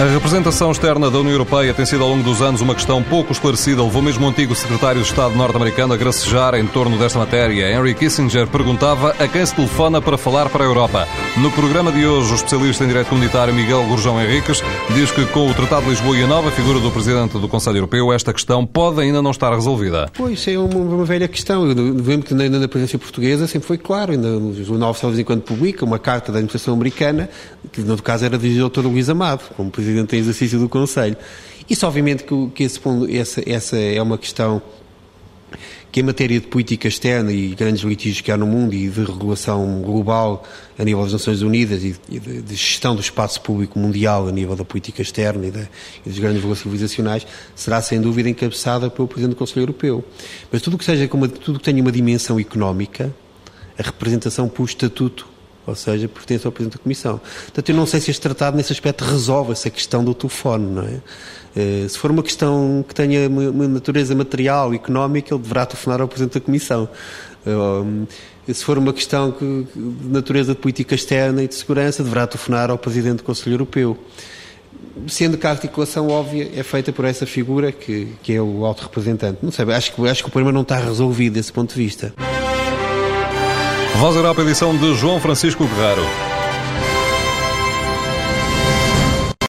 A representação externa da União Europeia tem sido ao longo dos anos uma questão pouco esclarecida. Levou mesmo o antigo secretário de Estado norte-americano a gracejar em torno desta matéria. Henry Kissinger perguntava a quem se telefona para falar para a Europa. No programa de hoje, o especialista em direito comunitário Miguel Gurjão Henriques diz que com o Tratado de Lisboa e a nova figura do Presidente do Conselho Europeu, esta questão pode ainda não estar resolvida. Pois, é uma, uma velha questão. Eu que ainda na presidência portuguesa sempre foi claro, ainda no Jornal Oficial de vez em quando publica uma carta da administração americana, que no caso era dirigida ao Dr. Luís Amado, como Presidente em exercício do Conselho. Isso, obviamente, que, que esse, essa, essa é uma questão que em matéria de política externa e grandes litígios que há no mundo e de regulação global a nível das Nações Unidas e de, gestão do espaço público mundial a nível da política externa e, de, e dos grandes valores civilizacionais, será sem dúvida encabeçada pelo Presidente do Conselho Europeu. Mas tudo que seja tudo que tenha uma dimensão económica, a representação por estatuto ou seja, pertence ao Presidente da Comissão. Portanto, eu não sei se este tratado, nesse aspecto, resolve essa questão do telefone, não é? Eh, se for uma questão que tenha uma natureza material, económica, ele deverá telefonar ao Presidente da Comissão. Eh, se for uma questão de natureza de política externa e de segurança, deverá telefonar ao Presidente do Conselho Europeu. Sendo que a articulação óbvia é feita por essa figura que, que é o alto representante. Não sei, acho que, acho que o problema não está resolvido desse ponto de vista. Voz Europa, edição de João Francisco Guerreiro.